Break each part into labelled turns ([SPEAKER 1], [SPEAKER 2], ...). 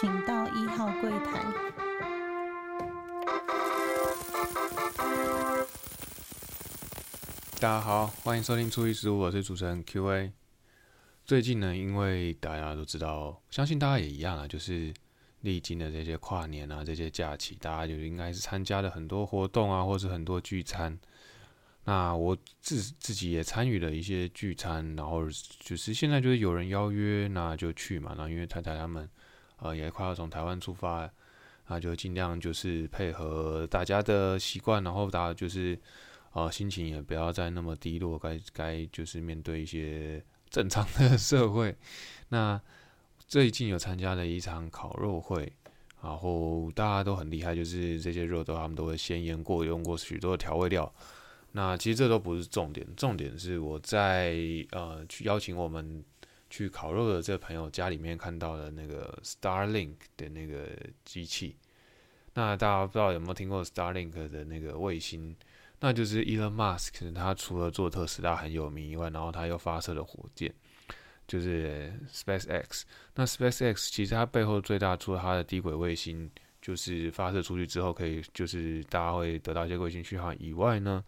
[SPEAKER 1] 请到一号柜台。
[SPEAKER 2] 大家好，欢迎收听初一十五，我是主持人 Q&A。最近呢，因为大家都知道，相信大家也一样啊，就是历经的这些跨年啊，这些假期，大家就应该是参加了很多活动啊，或是很多聚餐。那我自自己也参与了一些聚餐，然后就是现在就是有人邀约，那就去嘛。那因为太太他们呃也快要从台湾出发，那就尽量就是配合大家的习惯，然后大家就是呃心情也不要再那么低落，该该就是面对一些。正常的 社会，那最近有参加了一场烤肉会，然后大家都很厉害，就是这些肉都他们都会先腌过，用过许多调味料。那其实这都不是重点，重点是我在呃去邀请我们去烤肉的这个朋友家里面看到的那个 Starlink 的那个机器。那大家不知道有没有听过 Starlink 的那个卫星？那就是 Elon Musk，他除了做特斯拉很有名以外，然后他又发射了火箭，就是 SpaceX。那 SpaceX 其实它背后最大，除了它的低轨卫星，就是发射出去之后可以，就是大家会得到一些卫星讯号以外呢，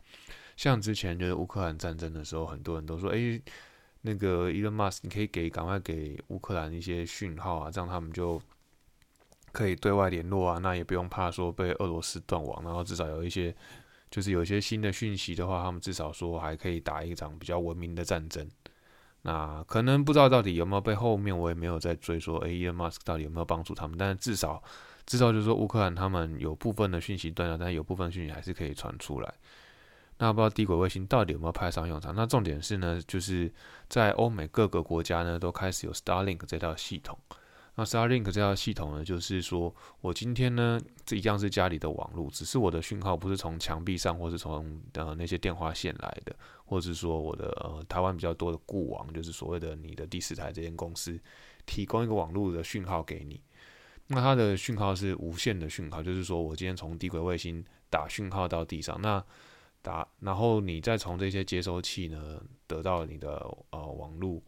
[SPEAKER 2] 像之前就是乌克兰战争的时候，很多人都说，哎，那个 Elon Musk，你可以给赶快给乌克兰一些讯号啊，这样他们就可以对外联络啊，那也不用怕说被俄罗斯断网，然后至少有一些。就是有一些新的讯息的话，他们至少说还可以打一场比较文明的战争。那可能不知道到底有没有被后面我也没有在追说哎，Elon Musk 到底有没有帮助他们？但是至少至少就是说乌克兰他们有部分的讯息断了，但有部分讯息还是可以传出来。那不知道低轨卫星到底有没有派上用场？那重点是呢，就是在欧美各个国家呢都开始有 Starlink 这套系统。那 Starlink 这套系统呢，就是说我今天呢，这一样是家里的网络，只是我的讯号不是从墙壁上，或是从呃那些电话线来的，或是说我的呃台湾比较多的固网，就是所谓的你的第四台这间公司提供一个网络的讯号给你。那它的讯号是无线的讯号，就是说我今天从低轨卫星打讯号到地上，那打然后你再从这些接收器呢得到你的呃网络。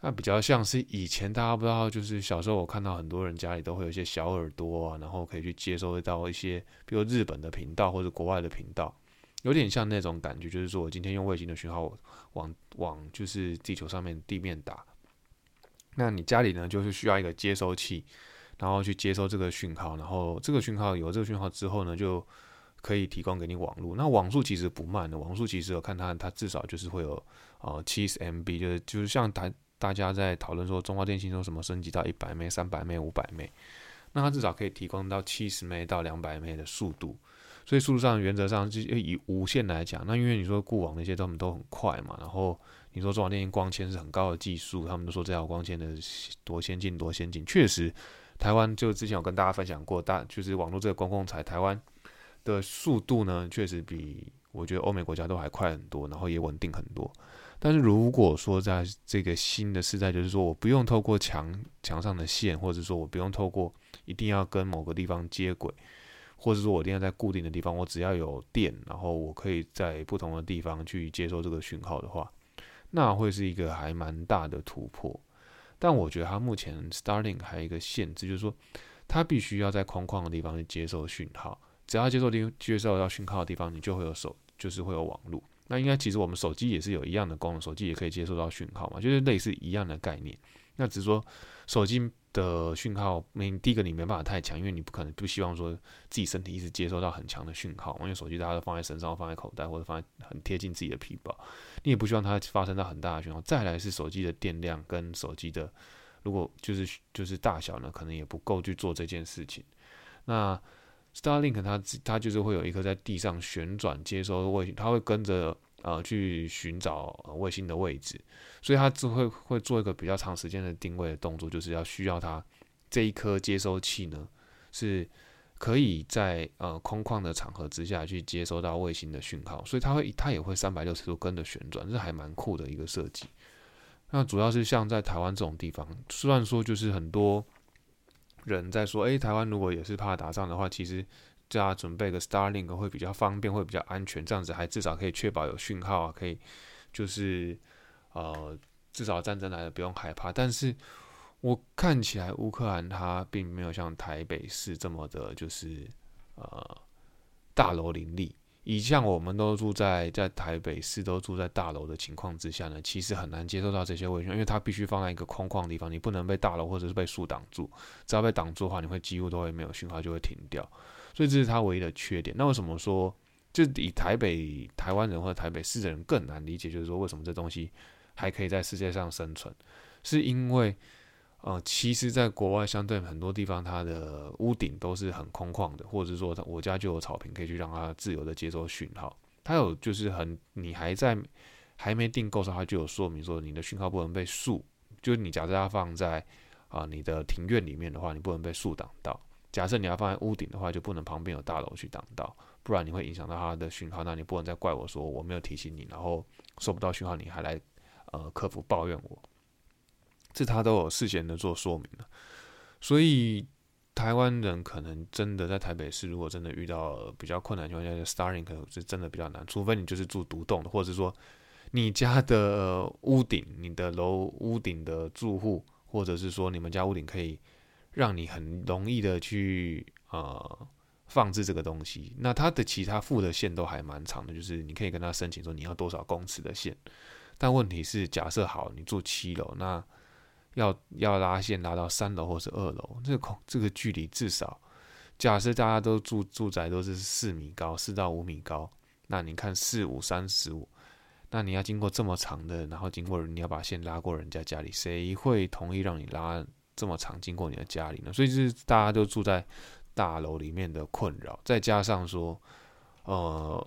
[SPEAKER 2] 那比较像是以前大家不知道，就是小时候我看到很多人家里都会有一些小耳朵啊，然后可以去接收到一些，比如日本的频道或者国外的频道，有点像那种感觉，就是说我今天用卫星的讯号往往就是地球上面地面打，那你家里呢就是需要一个接收器，然后去接收这个讯号，然后这个讯号有这个讯号之后呢，就可以提供给你网络。那网速其实不慢的，网速其实我看它它至少就是会有呃七十 MB，就是就是像台。大家在讨论说，中华电信说什么升级到一百 m、三百 m、五百 m，那它至少可以提供到七十 m 到两百 m 的速度。所以速度上原则上就以无线来讲，那因为你说固网那些他们都很快嘛，然后你说中华电信光纤是很高的技术，他们都说这条光纤的多先进多先进。确实，台湾就之前有跟大家分享过，大就是网络这个公共财，台湾的速度呢，确实比我觉得欧美国家都还快很多，然后也稳定很多。但是如果说在这个新的时代，就是说我不用透过墙墙上的线，或者说我不用透过一定要跟某个地方接轨，或者说我一定要在固定的地方，我只要有电，然后我可以在不同的地方去接收这个讯号的话，那会是一个还蛮大的突破。但我觉得它目前 Starting 还有一个限制，就是说它必须要在空旷的地方去接受讯号，只要接受接受到讯号的地方，你就会有手，就是会有网络。那应该其实我们手机也是有一样的功能，手机也可以接收到讯号嘛，就是类似一样的概念。那只是说手机的讯号，你第一个你没办法太强，因为你不可能不希望说自己身体一直接收到很强的讯号，因为手机大家都放在身上，放在口袋或者放在很贴近自己的皮包，你也不希望它发生到很大的讯号。再来是手机的电量跟手机的，如果就是就是大小呢，可能也不够去做这件事情。那 Starlink 它它就是会有一颗在地上旋转接收卫星，它会跟着呃去寻找卫星的位置，所以它只会会做一个比较长时间的定位的动作，就是要需要它这一颗接收器呢是可以在呃空旷的场合之下去接收到卫星的讯号，所以它会它也会三百六十度跟着旋转，这还蛮酷的一个设计。那主要是像在台湾这种地方，虽然说就是很多。人在说，诶，台湾如果也是怕打仗的话，其实叫他准备个 Starlink 会比较方便，会比较安全，这样子还至少可以确保有讯号啊，可以就是呃至少战争来了不用害怕。但是我看起来乌克兰它并没有像台北市这么的，就是呃大楼林立。以像我们都住在在台北市都住在大楼的情况之下呢，其实很难接受到这些卫星，因为它必须放在一个空旷的地方，你不能被大楼或者是被树挡住。只要被挡住的话，你会几乎都会没有讯号，就会停掉。所以这是它唯一的缺点。那为什么说就以台北台湾人或者台北市的人更难理解，就是说为什么这东西还可以在世界上生存？是因为呃，其实，在国外相对很多地方，它的屋顶都是很空旷的，或者说，我家就有草坪可以去让它自由的接收讯号。它有就是很，你还在还没订购时，它就有说明说你的讯号不能被树，就是你假设它放在啊你的庭院里面的话，你不能被树挡到。假设你要放在屋顶的话，就不能旁边有大楼去挡到，不然你会影响到它的讯号。那你不能再怪我说我没有提醒你，然后收不到讯号，你还来呃客服抱怨我。这他都有事先的做说明了，所以台湾人可能真的在台北市，如果真的遇到比较困难情况下就，Starlink 可能是真的比较难，除非你就是住独栋的，或者是说你家的屋顶，你的楼屋顶的住户，或者是说你们家屋顶可以让你很容易的去呃放置这个东西，那它的其他附的线都还蛮长的，就是你可以跟他申请说你要多少公尺的线，但问题是假设好你住七楼，那要要拉线拉到三楼或是二楼，这个空这个距离至少，假设大家都住住宅都是四米高，四到五米高，那你看四五三十五，那你要经过这么长的，然后经过你要把线拉过人家家里，谁会同意让你拉这么长经过你的家里呢？所以就是大家都住在大楼里面的困扰，再加上说，呃，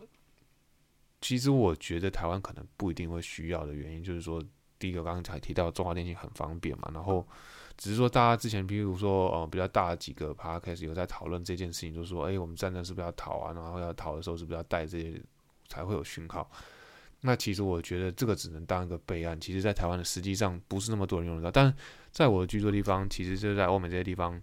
[SPEAKER 2] 其实我觉得台湾可能不一定会需要的原因，就是说。第一个刚刚才提到中华电信很方便嘛，然后只是说大家之前，比如说呃比较大的几个 p a 开始有在讨论这件事情，就是说，哎，我们站站是不是要逃啊？然后要逃的时候是不是要带这些才会有讯号？那其实我觉得这个只能当一个备案。其实，在台湾的实际上不是那么多人用得到，但在我的居住的地方，其实就是在欧美这些地方，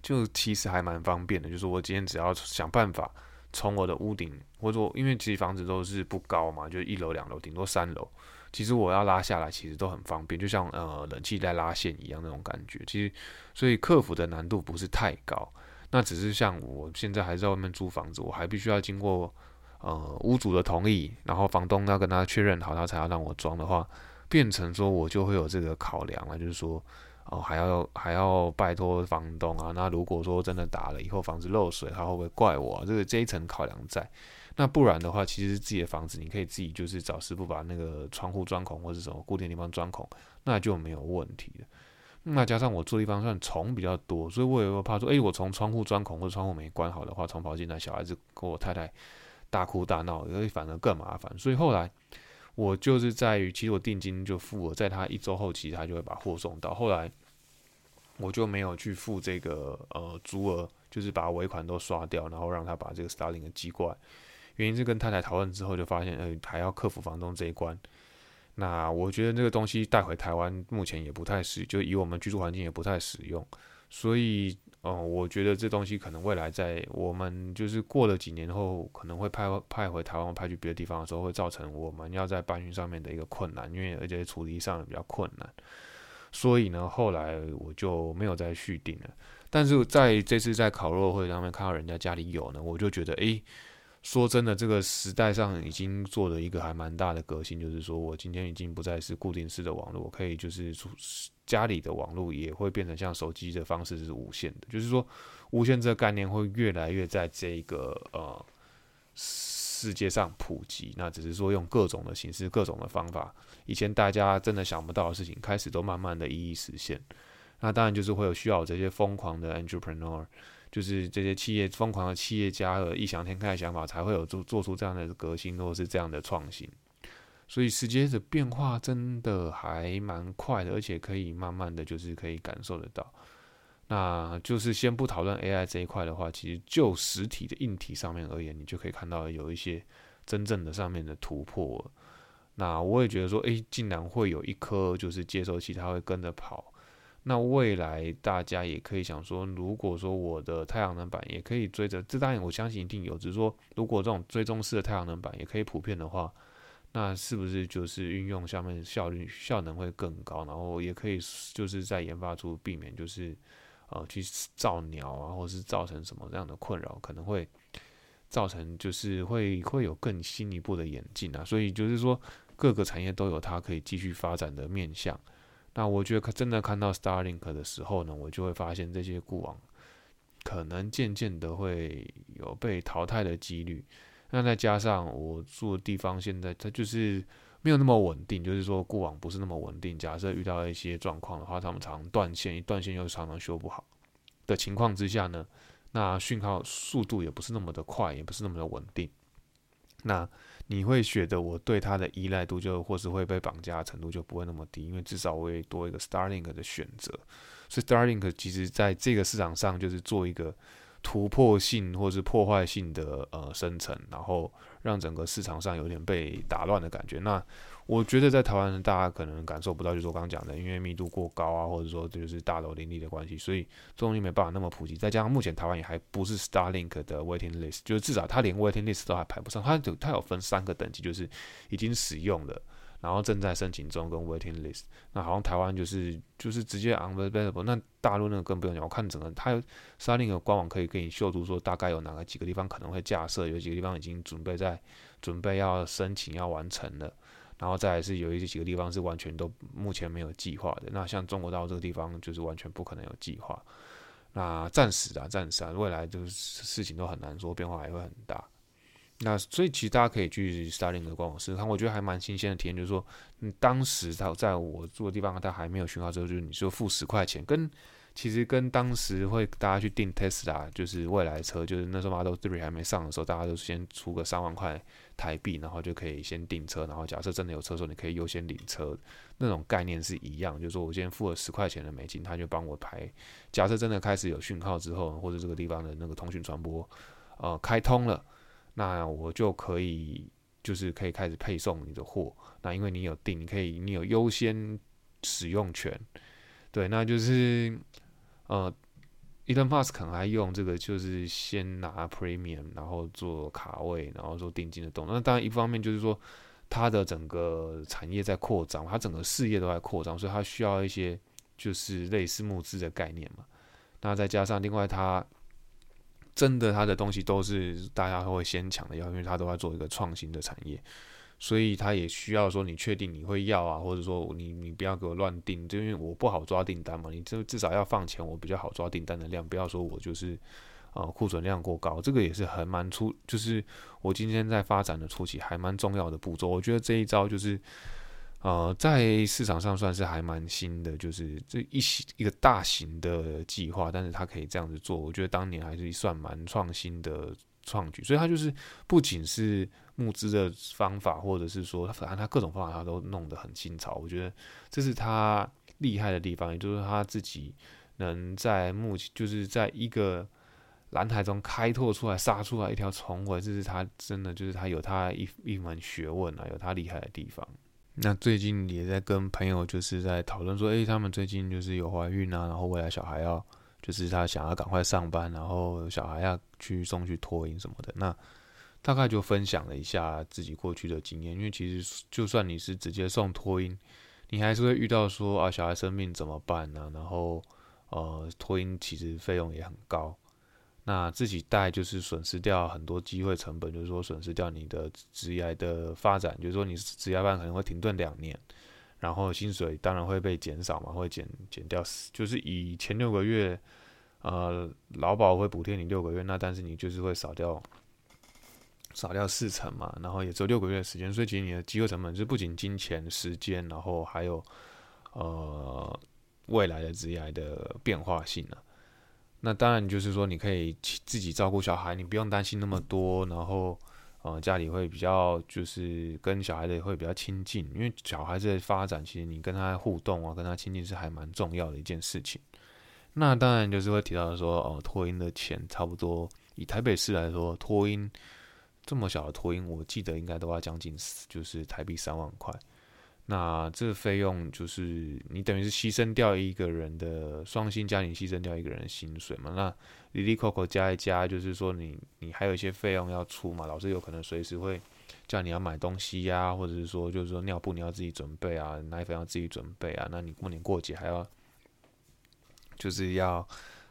[SPEAKER 2] 就其实还蛮方便的。就是我今天只要想办法从我的屋顶，或者说因为其实房子都是不高嘛，就一楼两楼，顶多三楼。其实我要拉下来，其实都很方便，就像呃冷气在拉线一样那种感觉。其实，所以克服的难度不是太高。那只是像我现在还在外面租房子，我还必须要经过呃屋主的同意，然后房东要跟他确认好，他才要让我装的话，变成说我就会有这个考量了，就是说哦还要还要拜托房东啊。那如果说真的打了以后房子漏水，他会不会怪我？这个这一层考量在。那不然的话，其实自己的房子你可以自己就是找师傅把那个窗户钻孔或者什么固定地方钻孔，那就没有问题了。那加上我住地方算虫比较多，所以我也会怕说，哎，我从窗户钻孔或者窗户没关好的话，虫跑进来，小孩子跟我太太大哭大闹，因为反而更麻烦。所以后来我就是在于，其实我定金就付了，在他一周后期他就会把货送到。后来我就没有去付这个呃租额，就是把尾款都刷掉，然后让他把这个 Starling 寄过来。原因是跟太太讨论之后，就发现，呃，还要克服房东这一关。那我觉得这个东西带回台湾，目前也不太使，就以我们居住环境也不太使用。所以，呃，我觉得这东西可能未来在我们就是过了几年后，可能会派派回台湾，派去别的地方的时候，会造成我们要在搬运上面的一个困难，因为而且处理上比较困难。所以呢，后来我就没有再续订了。但是在这次在烤肉会上面看到人家家里有呢，我就觉得，诶。说真的，这个时代上已经做了一个还蛮大的革新，就是说我今天已经不再是固定式的网络，我可以就是家里的网络也会变成像手机的方式是无线的，就是说无线这个概念会越来越在这个呃世界上普及。那只是说用各种的形式、各种的方法，以前大家真的想不到的事情，开始都慢慢的一一实现。那当然就是会有需要这些疯狂的 entrepreneur。就是这些企业疯狂的企业家和异想天开的想法，才会有做做出这样的革新，或者是这样的创新。所以时间的变化真的还蛮快的，而且可以慢慢的就是可以感受得到。那就是先不讨论 AI 这一块的话，其实就实体的硬体上面而言，你就可以看到有一些真正的上面的突破。那我也觉得说，诶，竟然会有一颗就是接收器，它会跟着跑。那未来大家也可以想说，如果说我的太阳能板也可以追着，这当然我相信一定有，只是说如果这种追踪式的太阳能板也可以普遍的话，那是不是就是运用下面效率效能会更高？然后也可以就是在研发出避免就是呃去造鸟啊，或是造成什么这样的困扰，可能会造成就是会会有更新一步的演进啊。所以就是说各个产业都有它可以继续发展的面向。那我觉得真的看到 Starlink 的时候呢，我就会发现这些固网可能渐渐的会有被淘汰的几率。那再加上我住的地方，现在它就是没有那么稳定，就是说固网不是那么稳定。假设遇到一些状况的话，他们常断线，一断线又常常修不好的情况之下呢，那讯号速度也不是那么的快，也不是那么的稳定。那你会觉得我对它的依赖度就或是会被绑架的程度就不会那么低，因为至少我会多一个 Starlink 的选择。所以 Starlink 其实在这个市场上就是做一个。突破性或是破坏性的呃生成，然后让整个市场上有点被打乱的感觉。那我觉得在台湾大家可能感受不到，就是我刚刚讲的，因为密度过高啊，或者说这就是大楼林立的关系，所以这东西没办法那么普及。再加上目前台湾也还不是 Starlink 的 waiting list，就是至少它连 waiting list 都还排不上。它有它有分三个等级，就是已经使用的。然后正在申请中跟 waiting list，那好像台湾就是就是直接 unavailable，那大陆那个更不用讲，我看整个它 Starlink 官网可以给你秀出说大概有哪个几个地方可能会架设，有几个地方已经准备在准备要申请要完成了，然后再是有一些几个地方是完全都目前没有计划的，那像中国大陆这个地方就是完全不可能有计划，那暂时啊暂时啊，未来就是事情都很难说，变化还会很大。那所以其实大家可以去 Starlink 的官网试试看，我觉得还蛮新鲜的体验，就是说，嗯，当时他在我住的地方，他还没有讯号之后，就是你说付十块钱，跟其实跟当时会大家去订 Tesla，就是未来车，就是那时候 Model Three 还没上的时候，大家都先出个三万块台币，然后就可以先订车，然后假设真的有车的时候，你可以优先领车，那种概念是一样，就是说我先付了十块钱的美金，他就帮我排，假设真的开始有讯号之后，或者这个地方的那个通讯传播，呃，开通了。那我就可以，就是可以开始配送你的货。那因为你有订，你可以，你有优先使用权。对，那就是，呃，Elon Musk 可能还用这个，就是先拿 Premium，然后做卡位，然后做定金的动作。那当然，一方面就是说，它的整个产业在扩张，它整个事业都在扩张，所以它需要一些就是类似募资的概念嘛。那再加上另外它。真的，他的东西都是大家会先抢的要，因为他都在做一个创新的产业，所以他也需要说你确定你会要啊，或者说你你不要给我乱订，就因为我不好抓订单嘛，你就至少要放钱，我比较好抓订单的量，不要说我就是呃库存量过高，这个也是很蛮出，就是我今天在发展的初期还蛮重要的步骤，我觉得这一招就是。呃，在市场上算是还蛮新的，就是这一一个大型的计划，但是它可以这样子做，我觉得当年还是算蛮创新的创举。所以它就是不仅是募资的方法，或者是说，反正他各种方法他都弄得很新潮。我觉得这是他厉害的地方，也就是他自己能在目前就是在一个蓝海中开拓出来、杀出来一条重围，这是他真的就是他有他一一门学问啊，有他厉害的地方。那最近也在跟朋友就是在讨论说，诶，他们最近就是有怀孕啊，然后未来小孩要，就是他想要赶快上班，然后小孩要去送去托婴什么的。那大概就分享了一下自己过去的经验，因为其实就算你是直接送托婴，你还是会遇到说啊，小孩生病怎么办呢？然后呃，托婴其实费用也很高。那自己带就是损失掉很多机会成本，就是说损失掉你的职业的发展，就是说你职业班可能会停顿两年，然后薪水当然会被减少嘛，会减减掉，就是以前六个月，呃，劳保会补贴你六个月，那但是你就是会少掉少掉四成嘛，然后也只有六个月的时间，所以其实你的机会成本是不仅金钱、时间，然后还有呃未来的职业的变化性啊。那当然，就是说你可以自己照顾小孩，你不用担心那么多，然后，呃，家里会比较就是跟小孩的会比较亲近，因为小孩子的发展，其实你跟他互动啊，跟他亲近是还蛮重要的一件事情。那当然就是会提到说，哦，托婴的钱差不多，以台北市来说，托婴这么小的托婴，我记得应该都要将近就是台币三万块。那这个费用就是你等于是牺牲掉一个人的双薪家庭，牺牲掉一个人的薪水嘛？那里里扣扣加一加，就是说你你还有一些费用要出嘛？老师有可能随时会叫你要买东西呀，或者是说就是说尿布你要自己准备啊，奶粉要自己准备啊，那你过年过节还要就是要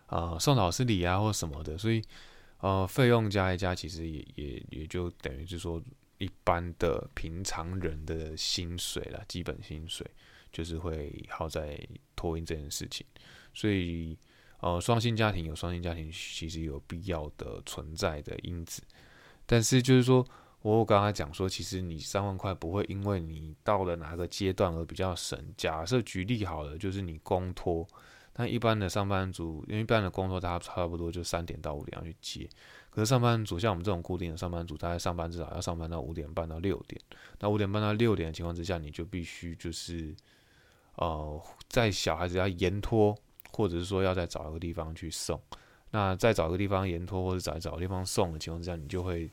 [SPEAKER 2] 呃送老师礼啊或什么的，所以呃费用加一加，其实也也也就等于是说一般的平常人的薪水了，基本薪水就是会耗在托运这件事情，所以。呃，双薪家庭有双薪家庭其实有必要的存在的因子，但是就是说，我刚刚讲说，其实你三万块不会因为你到了哪个阶段而比较省。假设举例好了，就是你公托，那一般的上班族，因为一般的工作大家差不多就三点到五点要去接，可是上班族像我们这种固定的上班族，大概上班至少要上班到五点半到六点，那五点半到六点的情况之下，你就必须就是呃，在小孩子要延托。或者是说要再找一个地方去送，那再找个地方延托或者再找个地方送的情况之下，你就会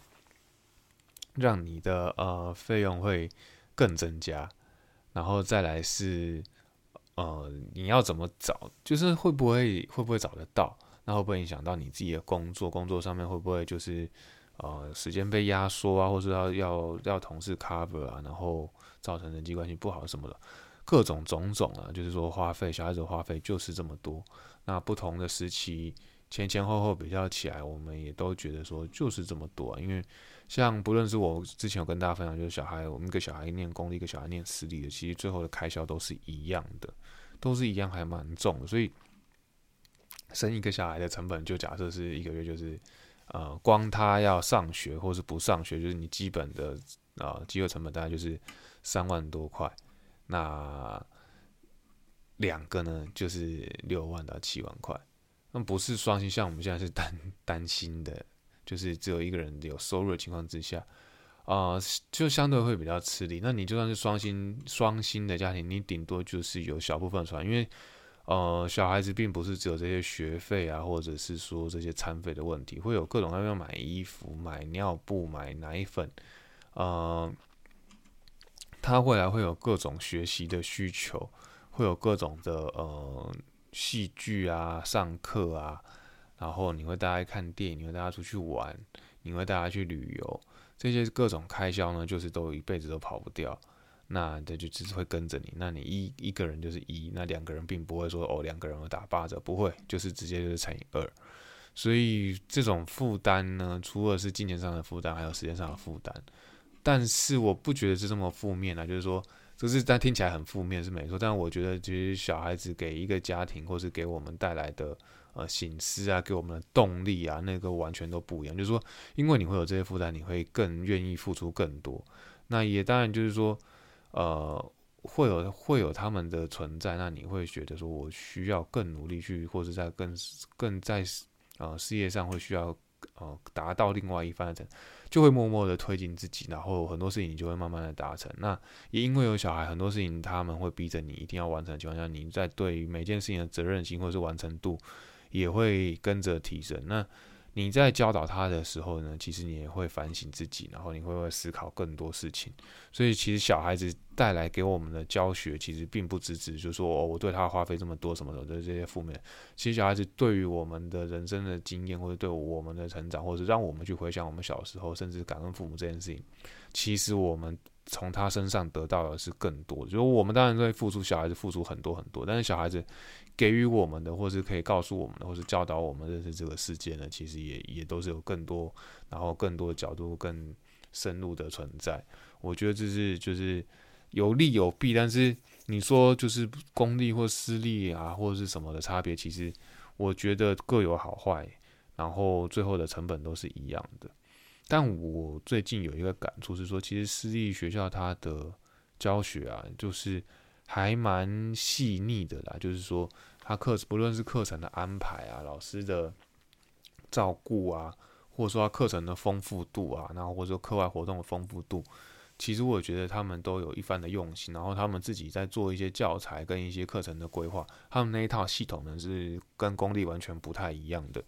[SPEAKER 2] 让你的呃费用会更增加，然后再来是呃你要怎么找，就是会不会会不会找得到，那会不会影响到你自己的工作？工作上面会不会就是呃时间被压缩啊，或者要要要同事 cover 啊，然后造成人际关系不好什么的？各种种种啊，就是说花费，小孩子花费就是这么多。那不同的时期前前后后比较起来，我们也都觉得说就是这么多啊。因为像不论是我之前有跟大家分享，就是小孩我们一个小孩念公立，一个小孩念私立的，其实最后的开销都是一样的，都是一样，还蛮重。所以生一个小孩的成本，就假设是一个月，就是呃，光他要上学或是不上学，就是你基本的啊，机会成本大概就是三万多块。那两个呢，就是六万到七万块。那不是双薪，像我们现在是单单薪的，就是只有一个人有收入的情况之下，啊，就相对会比较吃力。那你就算是双薪双薪的家庭，你顶多就是有小部分出来，因为呃，小孩子并不是只有这些学费啊，或者是说这些餐费的问题，会有各种各样买衣服、买尿布、买奶粉，呃。他未来会有各种学习的需求，会有各种的呃戏剧啊、上课啊，然后你会带他看电影，你会带他出去玩，你会带他去旅游，这些各种开销呢，就是都一辈子都跑不掉。那这就只是会跟着你。那你一一个人就是一，那两个人并不会说哦两个人打八折，不会，就是直接就是乘以二。所以这种负担呢，除了是金钱上的负担，还有时间上的负担。但是我不觉得是这么负面啊，就是说，这是但听起来很负面是没错，但我觉得其实小孩子给一个家庭或是给我们带来的呃醒思啊，给我们的动力啊，那个完全都不一样。就是说，因为你会有这些负担，你会更愿意付出更多。那也当然就是说，呃，会有会有他们的存在，那你会觉得说我需要更努力去，或者在更更在呃事业上会需要呃达到另外一番的。就会默默的推进自己，然后很多事情你就会慢慢的达成。那也因为有小孩，很多事情他们会逼着你一定要完成的情况下，你在对每件事情的责任心或者是完成度也会跟着提升。那你在教导他的时候呢，其实你也会反省自己，然后你会会思考更多事情。所以其实小孩子带来给我们的教学，其实并不只只就说哦，我对他花费这么多什么的，的这些负面。其实小孩子对于我们的人生的经验，或者对我们的成长，或者让我们去回想我们小时候，甚至感恩父母这件事情，其实我们从他身上得到的是更多。就我们当然会付出，小孩子付出很多很多，但是小孩子。给予我们的，或是可以告诉我们的，或是教导我们认识这个世界呢，其实也也都是有更多，然后更多角度、更深入的存在。我觉得这是就是有利有弊，但是你说就是公立或私立啊，或者是什么的差别，其实我觉得各有好坏，然后最后的成本都是一样的。但我最近有一个感触是说，其实私立学校它的教学啊，就是。还蛮细腻的啦，就是说，他课不论是课程的安排啊，老师的照顾啊，或者说他课程的丰富度啊，然后或者说课外活动的丰富度，其实我觉得他们都有一番的用心，然后他们自己在做一些教材跟一些课程的规划，他们那一套系统呢是跟公立完全不太一样的。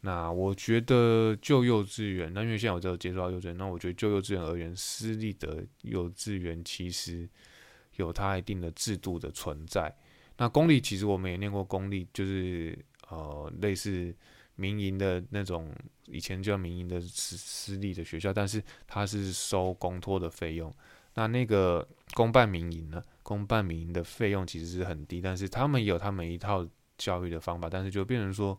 [SPEAKER 2] 那我觉得就幼稚园，那因为现在我只有接触到幼稚园，那我觉得就幼稚园而言，私立的幼稚园其实。有它一定的制度的存在。那公立其实我们也念过公立，就是呃类似民营的那种，以前叫民营的私私立的学校，但是它是收公托的费用。那那个公办民营呢？公办民营的费用其实是很低，但是他们有他们一套教育的方法，但是就变成说，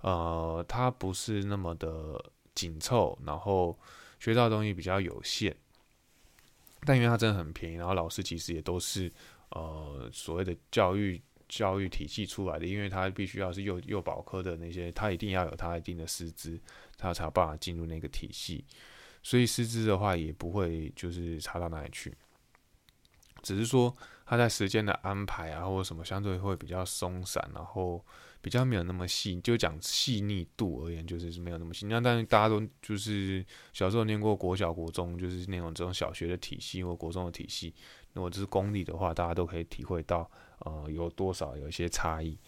[SPEAKER 2] 呃，它不是那么的紧凑，然后学到东西比较有限。但因为它真的很便宜，然后老师其实也都是呃所谓的教育教育体系出来的，因为他必须要是幼幼保科的那些，他一定要有他一定的师资，他才有办法进入那个体系。所以师资的话也不会就是差到哪里去，只是说他在时间的安排啊或者什么相对会比较松散，然后比较没有那么细，就讲细腻度而言，就是没有那么细。那但是大家都就是小时候念过国小、国中，就是那种这种小学的体系或国中的体系，如果这是公立的话，大家都可以体会到，呃，有多少有一些差异。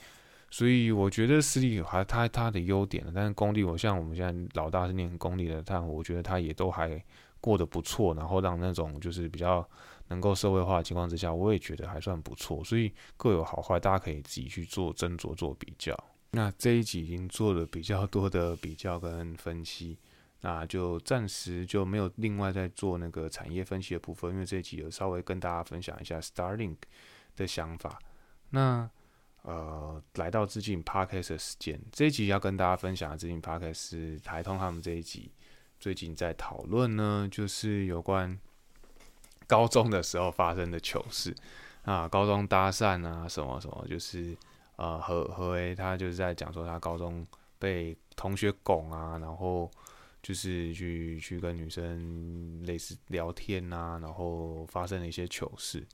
[SPEAKER 2] 所以我觉得私立还它它的优点但是公立我像我们现在老大是念公立的，但我觉得他也都还过得不错，然后让那种就是比较能够社会化的情况之下，我也觉得还算不错。所以各有好坏，大家可以自己去做斟酌做比较。那这一集已经做了比较多的比较跟分析，那就暂时就没有另外再做那个产业分析的部分，因为这一集有稍微跟大家分享一下 Starlink 的想法。那呃，来到致敬 Podcast 的时间，这一集要跟大家分享的致敬 Podcast 是台通他们这一集最近在讨论呢，就是有关高中的时候发生的糗事啊，高中搭讪啊，什么什么，就是呃何何为他就是在讲说他高中被同学拱啊，然后就是去去跟女生类似聊天啊，然后发生了一些糗事。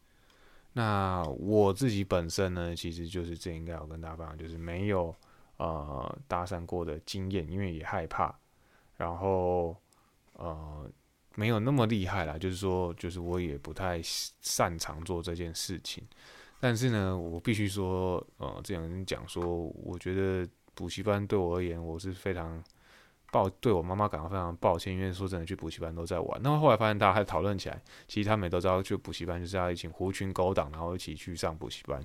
[SPEAKER 2] 那我自己本身呢，其实就是这应该要跟大家分享，就是没有呃搭讪过的经验，因为也害怕，然后呃没有那么厉害啦，就是说，就是我也不太擅长做这件事情。但是呢，我必须说，呃，这样讲说，我觉得补习班对我而言，我是非常。抱对我妈妈感到非常抱歉，因为说真的，去补习班都在玩。那么后来发现大家还讨论起来，其实他们也都知道，去补习班就是要一起狐群狗党，然后一起去上补习班。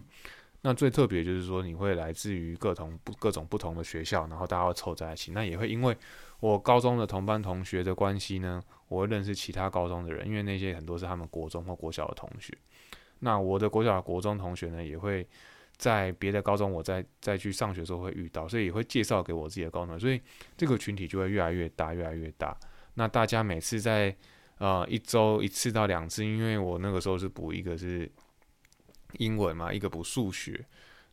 [SPEAKER 2] 那最特别就是说，你会来自于各同不各种不同的学校，然后大家会凑在一起。那也会因为我高中的同班同学的关系呢，我会认识其他高中的人，因为那些很多是他们国中或国小的同学。那我的国小、国中同学呢，也会。在别的高中，我再再去上学的时候会遇到，所以也会介绍给我自己的高中，所以这个群体就会越来越大，越来越大。那大家每次在呃一周一次到两次，因为我那个时候是补一个是英文嘛，一个补数学。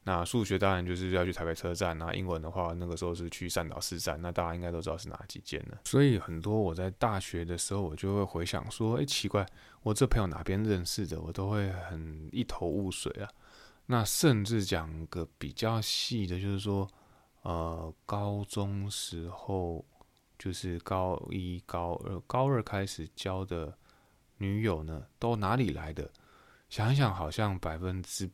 [SPEAKER 2] 那数学当然就是要去台北车站，那英文的话那个时候是去善导四站。那大家应该都知道是哪几间了。所以很多我在大学的时候，我就会回想说，哎，奇怪，我这朋友哪边认识的，我都会很一头雾水啊。那甚至讲个比较细的，就是说，呃，高中时候就是高一、高二、高二开始交的女友呢，都哪里来的？想一想，好像百分之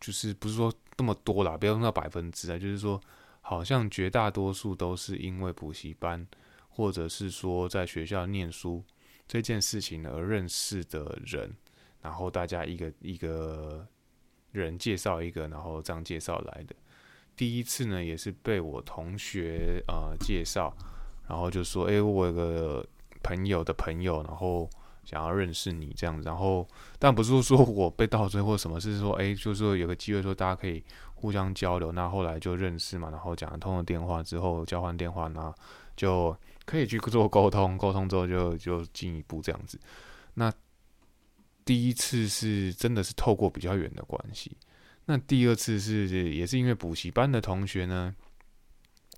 [SPEAKER 2] 就是不是说那么多啦，不要用到百分之啊，就是说，好像绝大多数都是因为补习班，或者是说在学校念书这件事情而认识的人，然后大家一个一个。人介绍一个，然后这样介绍来的。第一次呢，也是被我同学呃介绍，然后就说：“哎，我有个朋友的朋友，然后想要认识你这样子。”然后，但不是说我被倒追或什么，是说哎，就是说有个机会说大家可以互相交流。那后来就认识嘛，然后讲通了电话之后，交换电话那，就可以去做沟通。沟通之后就就进一步这样子。那第一次是真的是透过比较远的关系，那第二次是也是因为补习班的同学呢，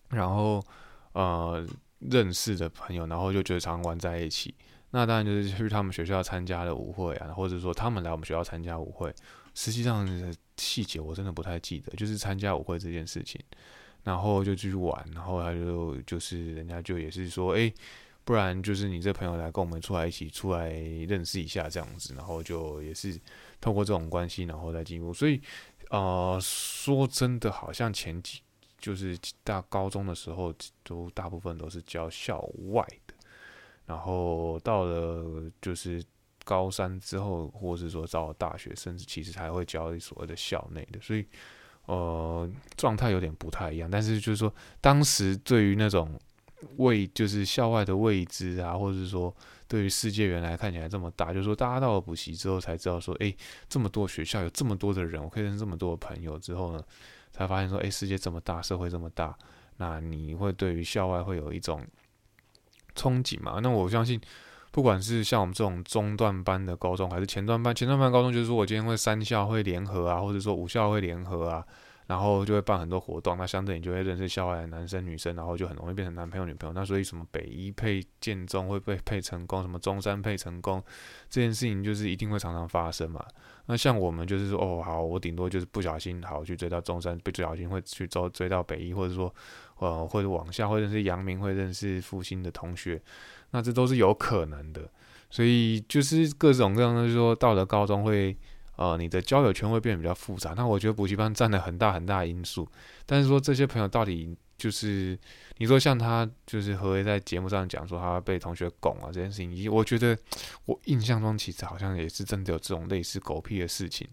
[SPEAKER 2] 然后呃认识的朋友，然后就觉得常玩在一起。那当然就是去他们学校参加了舞会啊，或者说他们来我们学校参加舞会。实际上细节我真的不太记得，就是参加舞会这件事情，然后就继续玩，然后他就就是人家就也是说，哎。不然就是你这朋友来跟我们出来一起出来认识一下这样子，然后就也是透过这种关系，然后再进入。所以，呃，说真的，好像前几就是大高中的时候，都大部分都是教校外，然后到了就是高三之后，或是说到了大学，甚至其实还会教所谓的校内的。所以呃状态有点不太一样。但是就是说，当时对于那种未就是校外的未知啊，或者是说对于世界原来看起来这么大，就是说大家到了补习之后才知道说，诶，这么多学校有这么多的人，我可以认识这么多的朋友之后呢，才发现说，诶，世界这么大，社会这么大，那你会对于校外会有一种憧憬嘛？那我相信。不管是像我们这种中段班的高中，还是前段班，前段班高中就是说我今天会三校会联合啊，或者说五校会联合啊，然后就会办很多活动，那相对你就会认识校外的男生女生，然后就很容易变成男朋友女朋友。那所以什么北一配建中会被配成功，什么中山配成功，这件事情就是一定会常常发生嘛。那像我们就是说，哦好，我顶多就是不小心好去追到中山，不小心会去追追到北一，或者说呃或者往下会认识阳明，会认识复兴的同学。那这都是有可能的，所以就是各种各样的，说到了高中会，呃，你的交友圈会变得比较复杂。那我觉得补习班占了很大很大因素，但是说这些朋友到底就是，你说像他就是何为在节目上讲说他被同学拱啊这件事情，我觉得我印象中其实好像也是真的有这种类似狗屁的事情，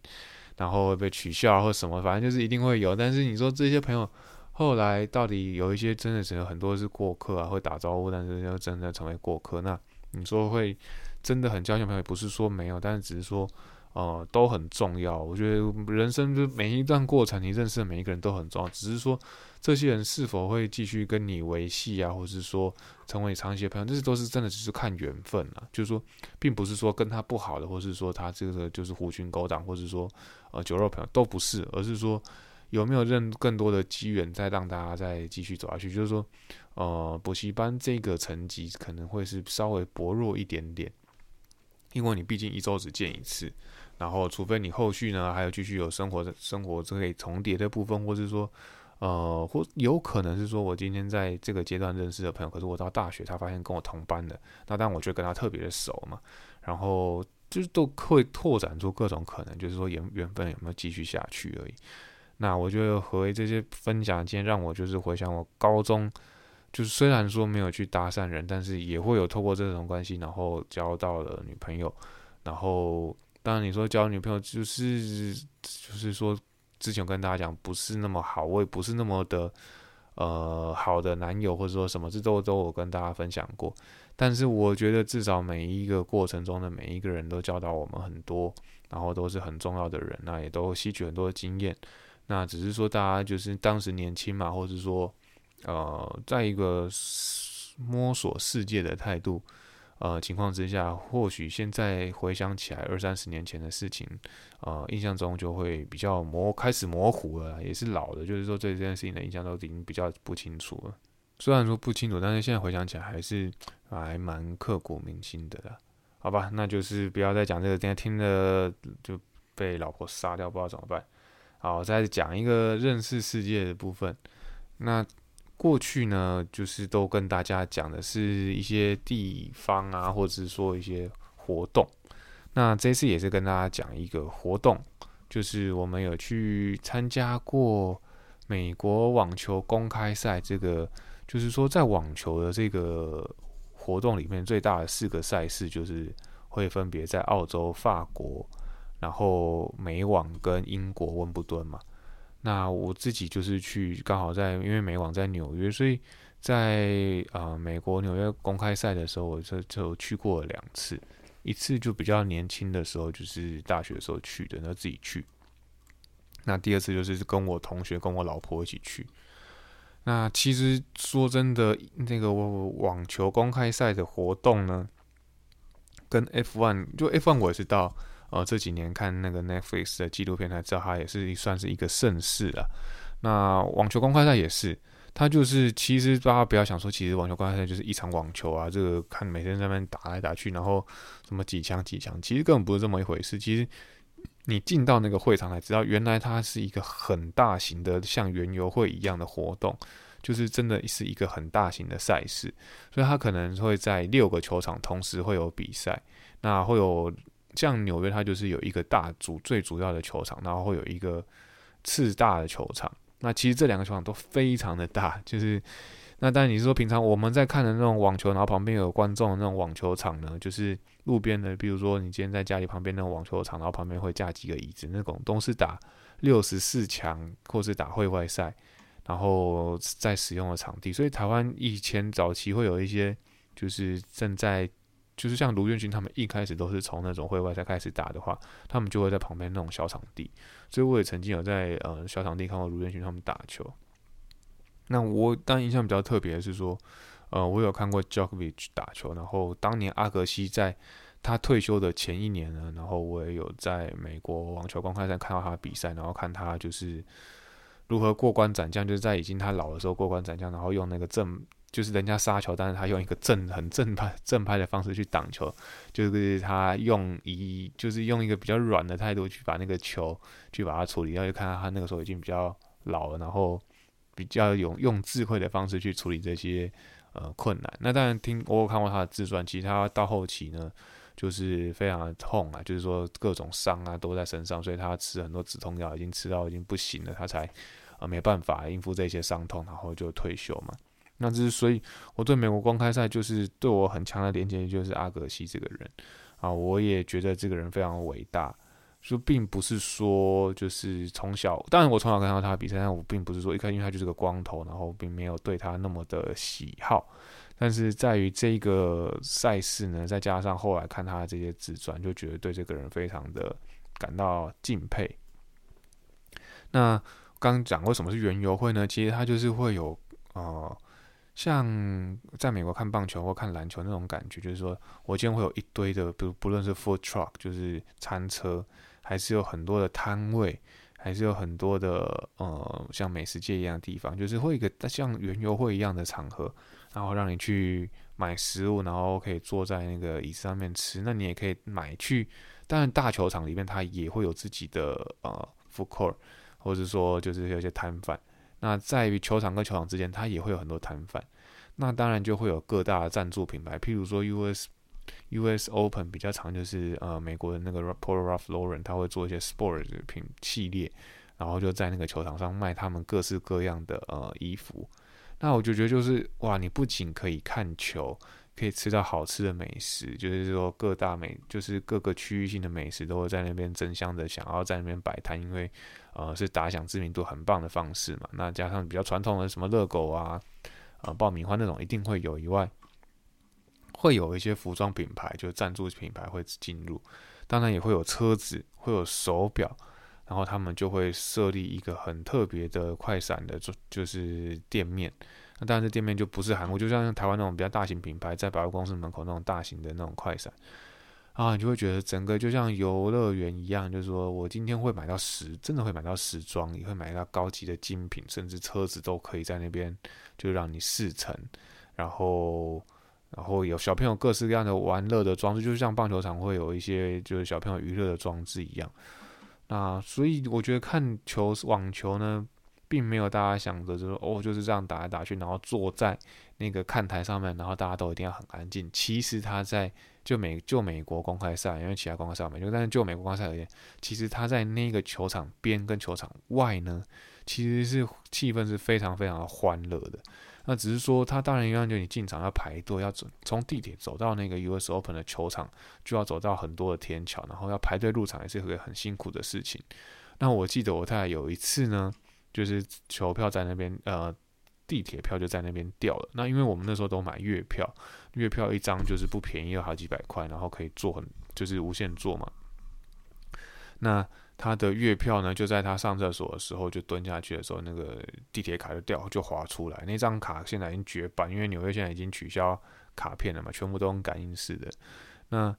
[SPEAKER 2] 然后会被取笑或什么，反正就是一定会有。但是你说这些朋友。后来到底有一些真的是很多是过客啊，会打招呼，但是又真的成为过客。那你说会真的很交心朋友，不是说没有，但是只是说，呃，都很重要。我觉得人生就每一段过程，你认识的每一个人都很重要。只是说这些人是否会继续跟你维系啊，或是说成为长期的朋友，这些都是真的只是看缘分啊。就是说，并不是说跟他不好的，或是说他这个就是狐群狗党，或是说呃酒肉朋友都不是，而是说。有没有认更多的机缘，再让大家再继续走下去？就是说，呃，补习班这个层级可能会是稍微薄弱一点点，因为你毕竟一周只见一次，然后除非你后续呢还有继续有生活的生活可以重叠的部分，或是说，呃，或有可能是说我今天在这个阶段认识的朋友，可是我到大学他发现跟我同班的，那但我觉得跟他特别的熟嘛，然后就是都会拓展出各种可能，就是说缘缘分有没有继续下去而已。那我觉得和这些分享，今天让我就是回想我高中，就是虽然说没有去搭讪人，但是也会有透过这种关系，然后交到了女朋友。然后当然你说交女朋友，就是就是说之前跟大家讲不是那么好，我也不是那么的呃好的男友，或者说什么，这都都有跟大家分享过。但是我觉得至少每一个过程中的每一个人都教导我们很多，然后都是很重要的人，那也都吸取很多经验。那只是说，大家就是当时年轻嘛，或者说，呃，在一个摸索世界的态度，呃情况之下，或许现在回想起来二三十年前的事情，呃，印象中就会比较模开始模糊了，也是老的，就是说对这件事情的印象都已经比较不清楚了。虽然说不清楚，但是现在回想起来还是还蛮刻骨铭心的啦。好吧，那就是不要再讲这个，今天听了就被老婆杀掉，不知道怎么办。好，再讲一个认识世界的部分。那过去呢，就是都跟大家讲的是一些地方啊，或者是说一些活动。那这次也是跟大家讲一个活动，就是我们有去参加过美国网球公开赛。这个就是说，在网球的这个活动里面，最大的四个赛事就是会分别在澳洲、法国。然后美网跟英国温布顿嘛，那我自己就是去刚好在，因为美网在纽约，所以在啊美国纽约公开赛的时候，我就就去过了两次，一次就比较年轻的时候，就是大学时候去的，那自己去。那第二次就是跟我同学跟我老婆一起去。那其实说真的，那个网球公开赛的活动呢，跟 F1 就 F1 我也是到。呃，这几年看那个 Netflix 的纪录片才知道，它也是算是一个盛世了。那网球公开赛也是，它就是其实大家不要想说，其实网球公开赛就是一场网球啊，这个看每天在那边打来打去，然后什么几强几强，其实根本不是这么一回事。其实你进到那个会场才知道，原来它是一个很大型的像园游会一样的活动，就是真的是一个很大型的赛事。所以它可能会在六个球场同时会有比赛，那会有。像纽约，它就是有一个大主最主要的球场，然后会有一个次大的球场。那其实这两个球场都非常的大，就是那但你是说平常我们在看的那种网球，然后旁边有观众的那种网球场呢？就是路边的，比如说你今天在家里旁边那种网球场，然后旁边会架几个椅子，那种都是打六十四强或是打会外赛，然后再使用的场地。所以台湾以前早期会有一些就是正在。就是像卢彦勋他们一开始都是从那种会外赛开始打的话，他们就会在旁边那种小场地。所以我也曾经有在呃小场地看过卢彦勋他们打球。那我当然印象比较特别的是说，呃，我有看过 Jokovic 打球。然后当年阿格西在他退休的前一年呢，然后我也有在美国网球公开赛看到他的比赛，然后看他就是如何过关斩将，就是在已经他老的时候过关斩将，然后用那个正。就是人家杀球，但是他用一个正很正派正派的方式去挡球，就是他用一就是用一个比较软的态度去把那个球去把它处理。然后就看到他那个时候已经比较老了，然后比较有用智慧的方式去处理这些呃困难。那当然听我有看过他的自传，其实他到后期呢就是非常的痛啊，就是说各种伤啊都在身上，所以他吃很多止痛药，已经吃到已经不行了，他才呃没办法应付这些伤痛，然后就退休嘛。那这是所以，我对美国公开赛就是对我很强的连接，就是阿格西这个人啊，我也觉得这个人非常伟大。就并不是说就是从小，当然我从小看到他比赛，但我并不是说一开始因为他就是个光头，然后并没有对他那么的喜好。但是在于这个赛事呢，再加上后来看他的这些自传，就觉得对这个人非常的感到敬佩。那刚讲过什么是原游会呢？其实他就是会有呃。像在美国看棒球或看篮球那种感觉，就是说我今天会有一堆的，比如不论是 food truck，就是餐车，还是有很多的摊位，还是有很多的呃像美食街一样的地方，就是会一个像园游会一样的场合，然后让你去买食物，然后可以坐在那个椅子上面吃。那你也可以买去，当然大球场里面它也会有自己的呃 food court，或者说就是有些摊贩。那在于球场跟球场之间，它也会有很多摊贩，那当然就会有各大赞助品牌，譬如说 US US Open 比较长，就是呃美国的那个 Polo Ralph Lauren，他会做一些 sport 品系列，然后就在那个球场上卖他们各式各样的呃衣服。那我就觉得就是哇，你不仅可以看球。可以吃到好吃的美食，就是说各大美，就是各个区域性的美食都会在那边争相的想要在那边摆摊，因为呃是打响知名度很棒的方式嘛。那加上比较传统的什么热狗啊、呃爆米花那种一定会有以外，会有一些服装品牌就赞助品牌会进入，当然也会有车子，会有手表，然后他们就会设立一个很特别的快闪的就就是店面。那当然，这店面就不是韩国，就像台湾那种比较大型品牌，在百货公司门口那种大型的那种快闪啊，你就会觉得整个就像游乐园一样，就是说我今天会买到时，真的会买到时装，也会买到高级的精品，甚至车子都可以在那边就让你试乘，然后然后有小朋友各式各样的玩乐的装置，就像棒球场会有一些就是小朋友娱乐的装置一样。那所以我觉得看球网球呢。并没有大家想着就是哦就是这样打来打去，然后坐在那个看台上面，然后大家都一定要很安静。其实他在就美就美国公开赛，因为其他公开赛没有，但是就美国公开赛而言，其实他在那个球场边跟球场外呢，其实是气氛是非常非常的欢乐的。那只是说他当然一样，就你进场要排队，要走从地铁走到那个 US Open 的球场，就要走到很多的天桥，然后要排队入场，也是一个很辛苦的事情。那我记得我太太有一次呢。就是球票在那边，呃，地铁票就在那边掉了。那因为我们那时候都买月票，月票一张就是不便宜，要好几百块，然后可以坐很，就是无限坐嘛。那他的月票呢，就在他上厕所的时候就蹲下去的时候，那个地铁卡就掉，就滑出来。那张卡现在已经绝版，因为纽约现在已经取消卡片了嘛，全部都用感应式的。那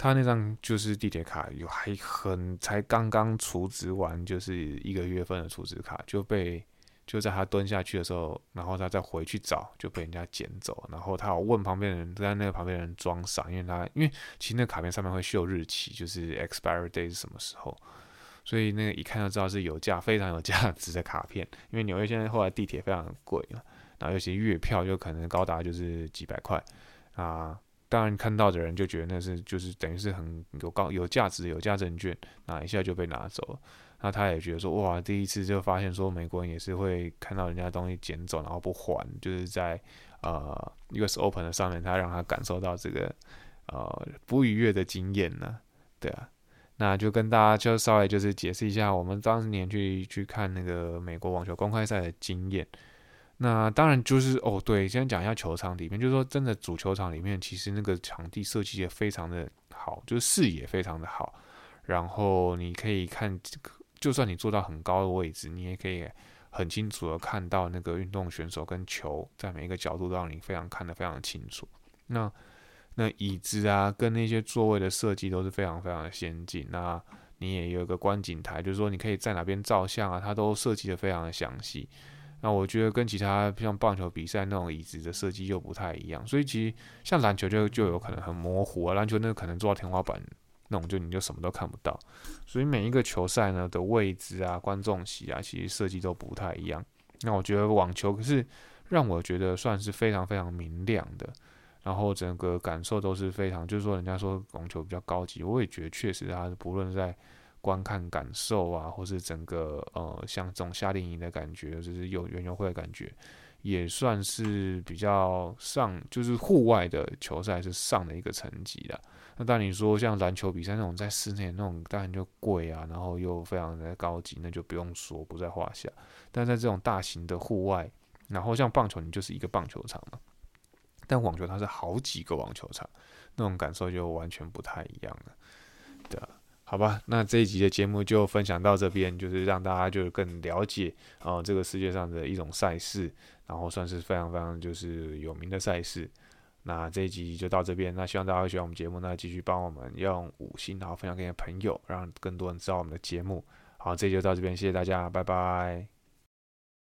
[SPEAKER 2] 他那张就是地铁卡，有还很才刚刚储值完，就是一个月份的储值卡就被就在他蹲下去的时候，然后他再回去找就被人家捡走，然后他有问旁边的人，在那个旁边人装傻，因为他因为其实那卡片上面会秀日期，就是 expiry day 是什么时候，所以那个一看就知道是有价非常有价值的卡片，因为纽约现在后来地铁非常贵嘛，然后有些月票就可能高达就是几百块啊。当然，看到的人就觉得那是就是等于是很有高有价值有价证券，那一下就被拿走了。那他也觉得说，哇，第一次就发现说美国人也是会看到人家东西捡走，然后不还，就是在呃 US Open 的上面，他让他感受到这个呃不愉悦的经验呢。对啊，那就跟大家就稍微就是解释一下我们当年去去看那个美国网球公开赛的经验。那当然就是哦，对，先讲一下球场里面，就是说真的主球场里面其实那个场地设计也非常的好，就是视野非常的好，然后你可以看，就算你坐到很高的位置，你也可以很清楚的看到那个运动选手跟球在每一个角度都让你非常看得非常的清楚。那那椅子啊，跟那些座位的设计都是非常非常的先进。那你也有一个观景台，就是说你可以在哪边照相啊，它都设计的非常的详细。那我觉得跟其他像棒球比赛那种椅子的设计又不太一样，所以其实像篮球就就有可能很模糊啊，篮球那个可能坐到天花板那种，就你就什么都看不到。所以每一个球赛呢的位置啊、观众席啊，其实设计都不太一样。那我觉得网球可是让我觉得算是非常非常明亮的。然后整个感受都是非常，就是说人家说网球比较高级，我也觉得确实，它不论在观看感受啊，或是整个呃像这种夏令营的感觉，就是有园游会的感觉，也算是比较上，就是户外的球赛是上的一个层级的。那当你说像篮球比赛那种在室内那种，当然就贵啊，然后又非常的高级，那就不用说不在话下。但在这种大型的户外，然后像棒球，你就是一个棒球场嘛。但网球它是好几个网球场，那种感受就完全不太一样了。对啊，好吧，那这一集的节目就分享到这边，就是让大家就更了解啊这个世界上的一种赛事，然后算是非常非常就是有名的赛事。那这一集就到这边，那希望大家喜欢我们节目，那继续帮我们用五星然后分享给你的朋友，让更多人知道我们的节目。好，这集就到这边，谢谢大家，拜拜。